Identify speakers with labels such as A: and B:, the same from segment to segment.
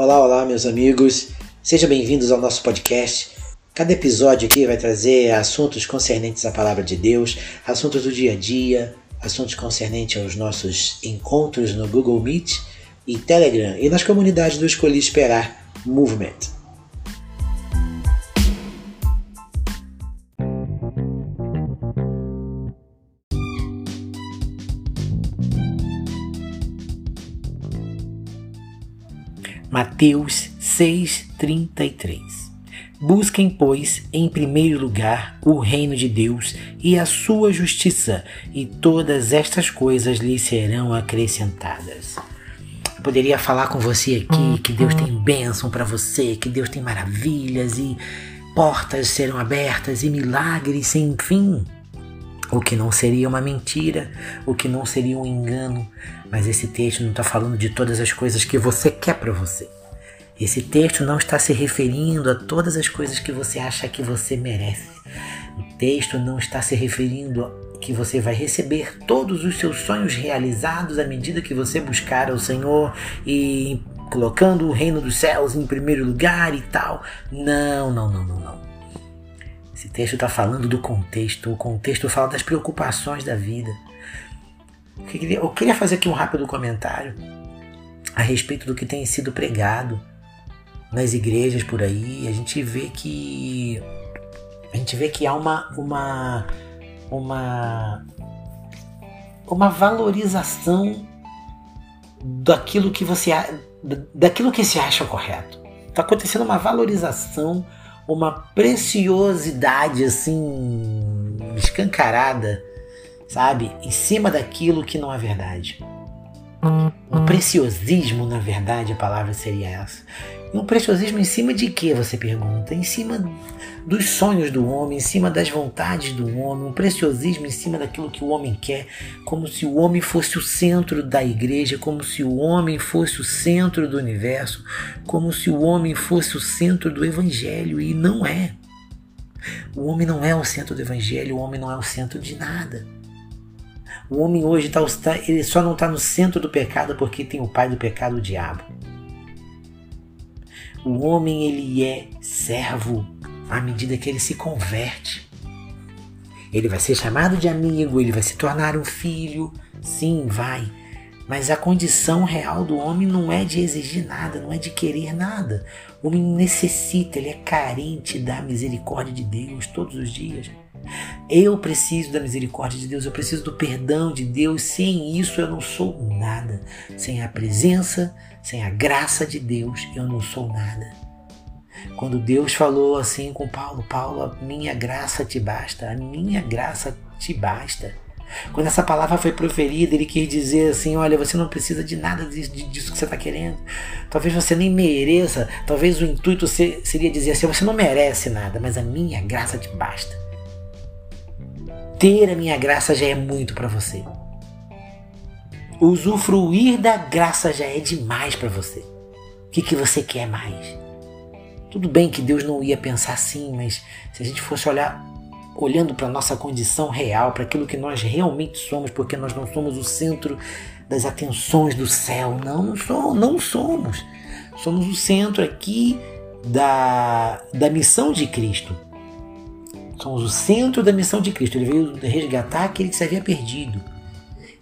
A: Olá, olá, meus amigos. Sejam bem-vindos ao nosso podcast. Cada episódio aqui vai trazer assuntos concernentes à palavra de Deus, assuntos do dia a dia, assuntos concernentes aos nossos encontros no Google Meet e Telegram e nas comunidades do Escolhi Esperar Movement. Mateus 6:33 Busquem, pois, em primeiro lugar o reino de Deus e a sua justiça, e todas estas coisas lhe serão acrescentadas. Eu poderia falar com você aqui que Deus tem bênção para você, que Deus tem maravilhas e portas serão abertas e milagres sem fim. O que não seria uma mentira, o que não seria um engano, mas esse texto não está falando de todas as coisas que você quer para você. Esse texto não está se referindo a todas as coisas que você acha que você merece. O texto não está se referindo a que você vai receber todos os seus sonhos realizados à medida que você buscar o Senhor e colocando o reino dos céus em primeiro lugar e tal. Não, não, não, não, não. Esse texto está falando do contexto. O contexto fala das preocupações da vida. Eu queria fazer aqui um rápido comentário a respeito do que tem sido pregado nas igrejas por aí, a gente vê que a gente vê que há uma uma uma uma valorização daquilo que você daquilo que se acha correto. Está acontecendo uma valorização, uma preciosidade assim escancarada, sabe, em cima daquilo que não é verdade. Um preciosismo, na verdade, a palavra seria essa. E um preciosismo em cima de quê, você pergunta? Em cima dos sonhos do homem, em cima das vontades do homem, um preciosismo em cima daquilo que o homem quer, como se o homem fosse o centro da igreja, como se o homem fosse o centro do universo, como se o homem fosse o centro do evangelho, e não é. O homem não é o centro do evangelho, o homem não é o centro de nada. O homem hoje tá, ele só não está no centro do pecado porque tem o pai do pecado, o diabo. O homem ele é servo à medida que ele se converte. Ele vai ser chamado de amigo, ele vai se tornar um filho. Sim, vai. Mas a condição real do homem não é de exigir nada, não é de querer nada. O homem necessita, ele é carente da misericórdia de Deus todos os dias. Eu preciso da misericórdia de Deus, eu preciso do perdão de Deus. Sem isso eu não sou nada. Sem a presença, sem a graça de Deus, eu não sou nada. Quando Deus falou assim com Paulo, Paulo, a minha graça te basta, a minha graça te basta. Quando essa palavra foi proferida, ele quis dizer assim: olha, você não precisa de nada disso, que você está querendo. Talvez você nem mereça, talvez o intuito seria dizer assim: você não merece nada, mas a minha graça te basta. Ter a minha graça já é muito para você. Usufruir da graça já é demais para você. O que, que você quer mais? Tudo bem que Deus não ia pensar assim, mas se a gente fosse olhar olhando para nossa condição real, para aquilo que nós realmente somos, porque nós não somos o centro das atenções do céu, não, não somos, não somos. Somos o centro aqui da, da missão de Cristo. Somos o centro da missão de Cristo. Ele veio resgatar aquele que se havia perdido.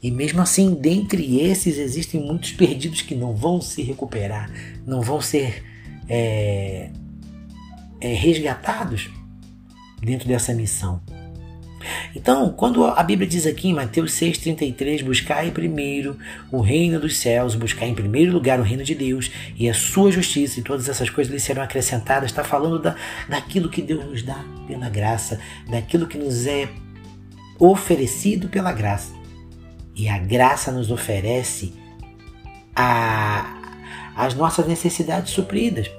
A: E mesmo assim, dentre esses, existem muitos perdidos que não vão se recuperar, não vão ser é, é, resgatados dentro dessa missão. Então, quando a Bíblia diz aqui em Mateus 6,33, buscai primeiro o reino dos céus, buscar em primeiro lugar o reino de Deus e a sua justiça, e todas essas coisas lhe serão acrescentadas, está falando da, daquilo que Deus nos dá pela graça, daquilo que nos é oferecido pela graça. E a graça nos oferece a, as nossas necessidades supridas.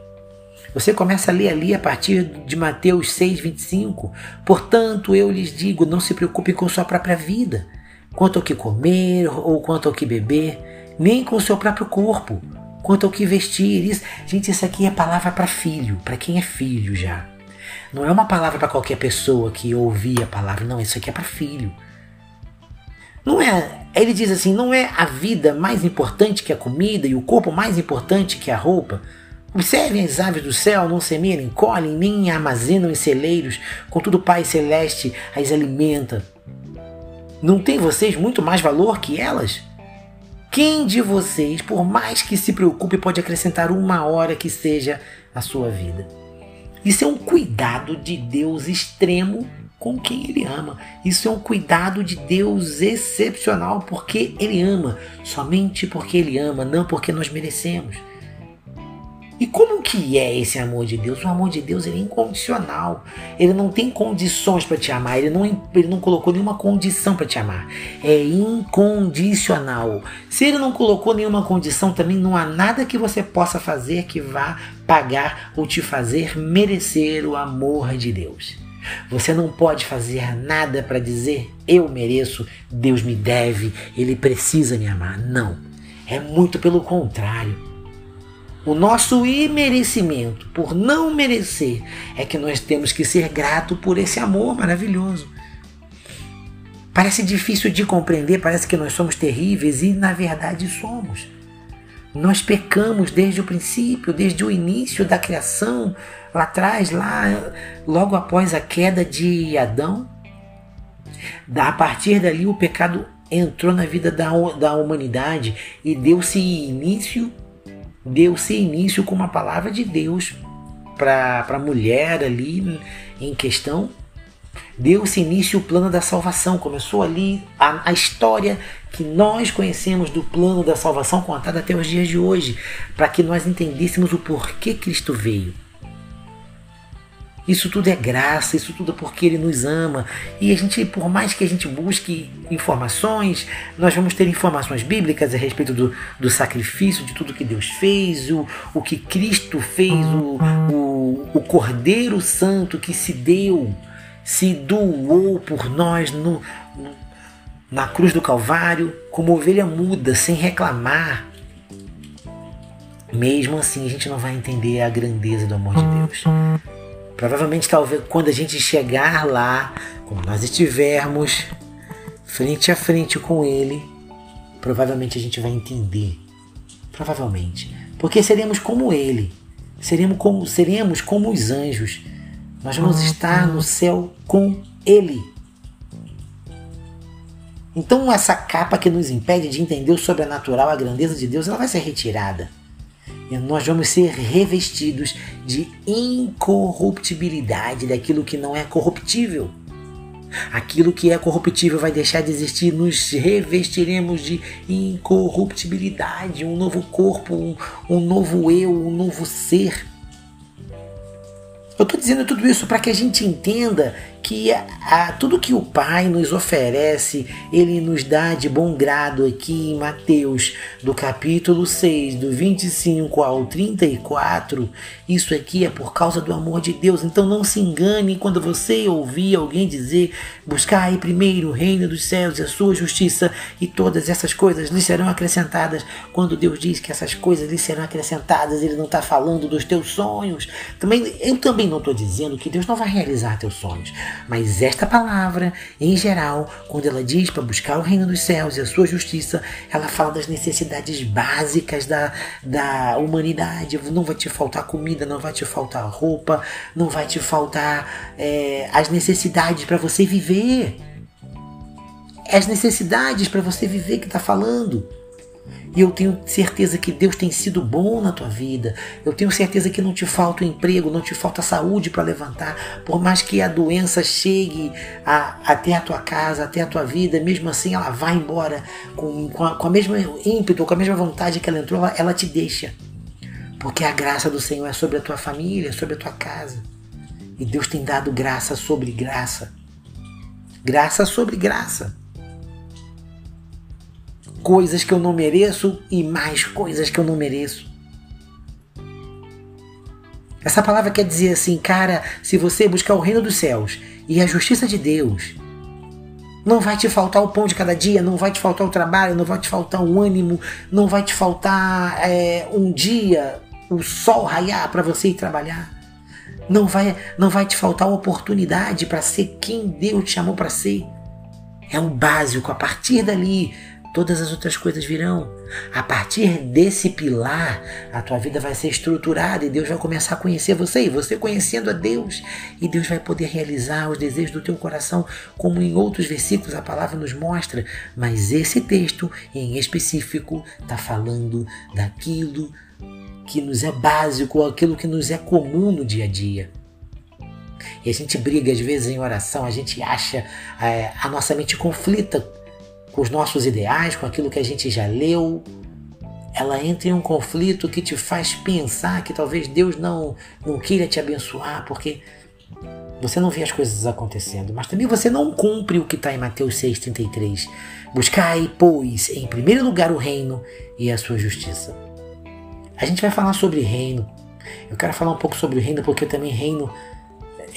A: Você começa a ler ali a partir de Mateus 6, 25. Portanto, eu lhes digo: não se preocupe com sua própria vida, quanto ao que comer ou quanto ao que beber, nem com o seu próprio corpo, quanto ao que vestir. Isso, gente, isso aqui é palavra para filho, para quem é filho já. Não é uma palavra para qualquer pessoa que ouvir a palavra, não, isso aqui é para filho. Não é, ele diz assim, não é a vida mais importante que a comida e o corpo mais importante que a roupa. Observem as aves do céu, não semeiam, colhem, nem armazenam em celeiros, contudo o Pai Celeste as alimenta. Não tem vocês muito mais valor que elas? Quem de vocês, por mais que se preocupe, pode acrescentar uma hora que seja a sua vida? Isso é um cuidado de Deus extremo com quem Ele ama. Isso é um cuidado de Deus excepcional porque Ele ama, somente porque Ele ama, não porque nós merecemos. E como que é esse amor de Deus? O amor de Deus ele é incondicional. Ele não tem condições para te amar. Ele não, ele não colocou nenhuma condição para te amar. É incondicional. Se ele não colocou nenhuma condição, também não há nada que você possa fazer que vá pagar ou te fazer merecer o amor de Deus. Você não pode fazer nada para dizer eu mereço, Deus me deve, ele precisa me amar. Não. É muito pelo contrário. O nosso imerecimento, por não merecer, é que nós temos que ser grato por esse amor maravilhoso. Parece difícil de compreender, parece que nós somos terríveis e na verdade somos. Nós pecamos desde o princípio, desde o início da criação, lá atrás, lá logo após a queda de Adão. A partir dali o pecado entrou na vida da, da humanidade e deu-se início deu-se início com uma palavra de Deus para a mulher ali em questão. Deu-se início o plano da salvação. Começou ali a, a história que nós conhecemos do plano da salvação contada até os dias de hoje, para que nós entendêssemos o porquê Cristo veio. Isso tudo é graça, isso tudo é porque Ele nos ama. E a gente, por mais que a gente busque informações, nós vamos ter informações bíblicas a respeito do, do sacrifício, de tudo que Deus fez, o, o que Cristo fez, o, o, o Cordeiro Santo que se deu, se doou por nós no, no, na cruz do Calvário, como ovelha muda, sem reclamar. Mesmo assim, a gente não vai entender a grandeza do amor de Deus. Provavelmente, talvez, quando a gente chegar lá, quando nós estivermos frente a frente com Ele, provavelmente a gente vai entender. Provavelmente. Porque seremos como Ele. Seremos como, seremos como os anjos. Nós vamos estar no céu com Ele. Então, essa capa que nos impede de entender o sobrenatural, a grandeza de Deus, ela vai ser retirada nós vamos ser revestidos de incorruptibilidade daquilo que não é corruptível. Aquilo que é corruptível vai deixar de existir, nos revestiremos de incorruptibilidade, um novo corpo, um, um novo eu, um novo ser. Eu estou dizendo tudo isso para que a gente entenda que a, tudo que o Pai nos oferece, Ele nos dá de bom grado aqui em Mateus, do capítulo 6, do 25 ao 34. Isso aqui é por causa do amor de Deus. Então não se engane quando você ouvir alguém dizer: buscai primeiro o reino dos céus e a sua justiça, e todas essas coisas lhe serão acrescentadas. Quando Deus diz que essas coisas lhe serão acrescentadas, Ele não está falando dos teus sonhos. Também, eu também não estou dizendo que Deus não vai realizar teus sonhos. Mas esta palavra, em geral, quando ela diz para buscar o reino dos céus e a sua justiça, ela fala das necessidades básicas da, da humanidade. Não vai te faltar comida, não vai te faltar roupa, não vai te faltar é, as necessidades para você viver. É as necessidades para você viver que está falando. E eu tenho certeza que Deus tem sido bom na tua vida. Eu tenho certeza que não te falta o emprego, não te falta saúde para levantar. Por mais que a doença chegue a, até a tua casa, até a tua vida, mesmo assim ela vai embora com, com, a, com a mesma ímpeto, com a mesma vontade que ela entrou, ela, ela te deixa. Porque a graça do Senhor é sobre a tua família, sobre a tua casa. E Deus tem dado graça sobre graça. Graça sobre graça coisas que eu não mereço e mais coisas que eu não mereço. Essa palavra quer dizer assim, cara, se você buscar o reino dos céus e a justiça de Deus, não vai te faltar o pão de cada dia, não vai te faltar o trabalho, não vai te faltar o ânimo, não vai te faltar é, um dia, o sol raiar para você ir trabalhar. Não vai, não vai te faltar oportunidade para ser quem Deus te chamou para ser. É o básico. A partir dali, todas as outras coisas virão. A partir desse pilar, a tua vida vai ser estruturada e Deus vai começar a conhecer você e você conhecendo a Deus. E Deus vai poder realizar os desejos do teu coração, como em outros versículos a palavra nos mostra. Mas esse texto em específico está falando daquilo que nos é básico, aquilo que nos é comum no dia a dia. E a gente briga às vezes em oração, a gente acha, é, a nossa mente conflita com os nossos ideais, com aquilo que a gente já leu, ela entra em um conflito que te faz pensar que talvez Deus não, não queira te abençoar, porque você não vê as coisas acontecendo, mas também você não cumpre o que está em Mateus 6,33. Buscai, pois, em primeiro lugar o reino e a sua justiça. A gente vai falar sobre reino. Eu quero falar um pouco sobre o reino, porque também reino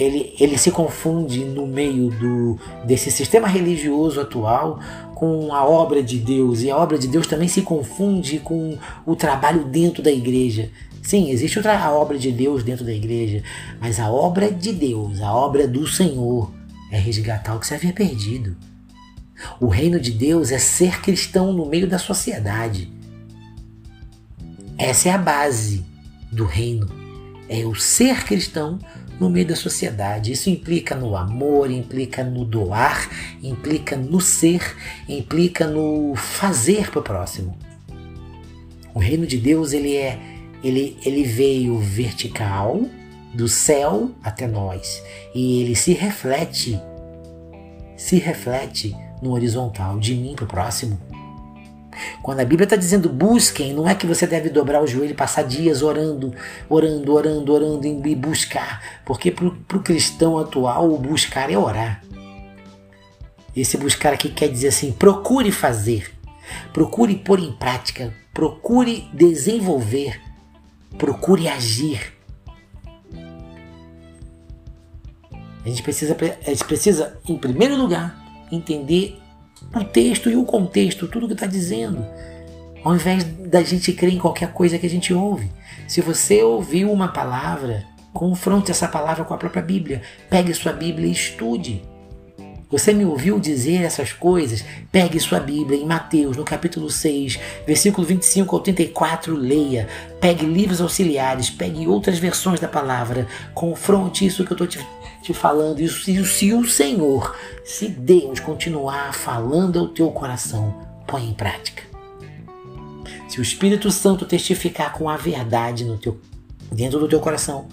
A: ele, ele se confunde no meio do, desse sistema religioso atual com a obra de Deus. E a obra de Deus também se confunde com o trabalho dentro da igreja. Sim, existe a obra de Deus dentro da igreja, mas a obra de Deus, a obra do Senhor, é resgatar o que se havia perdido. O reino de Deus é ser cristão no meio da sociedade. Essa é a base do reino. É o ser cristão no meio da sociedade. Isso implica no amor, implica no doar, implica no ser, implica no fazer para o próximo. O reino de Deus ele é ele, ele veio vertical do céu até nós e ele se reflete se reflete no horizontal de mim para o próximo. Quando a Bíblia está dizendo busquem, não é que você deve dobrar o joelho e passar dias orando, orando, orando, orando e buscar. Porque para o cristão atual, o buscar é orar. Esse buscar aqui quer dizer assim: procure fazer, procure pôr em prática, procure desenvolver, procure agir. A gente precisa, a gente precisa, em primeiro lugar, entender o texto e o contexto, tudo que está dizendo. Ao invés da gente crer em qualquer coisa que a gente ouve. Se você ouviu uma palavra, confronte essa palavra com a própria Bíblia. Pegue sua Bíblia e estude. Você me ouviu dizer essas coisas? Pegue sua Bíblia em Mateus, no capítulo 6, versículo 25 ao 34, leia. Pegue livros auxiliares, pegue outras versões da palavra. Confronte isso que eu estou te te falando. E se o Senhor, se Deus continuar falando ao teu coração, põe em prática. Se o Espírito Santo testificar com a verdade no teu, dentro do teu coração,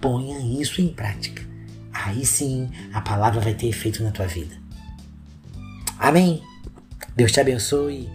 A: ponha isso em prática. Aí sim a palavra vai ter efeito na tua vida. Amém? Deus te abençoe.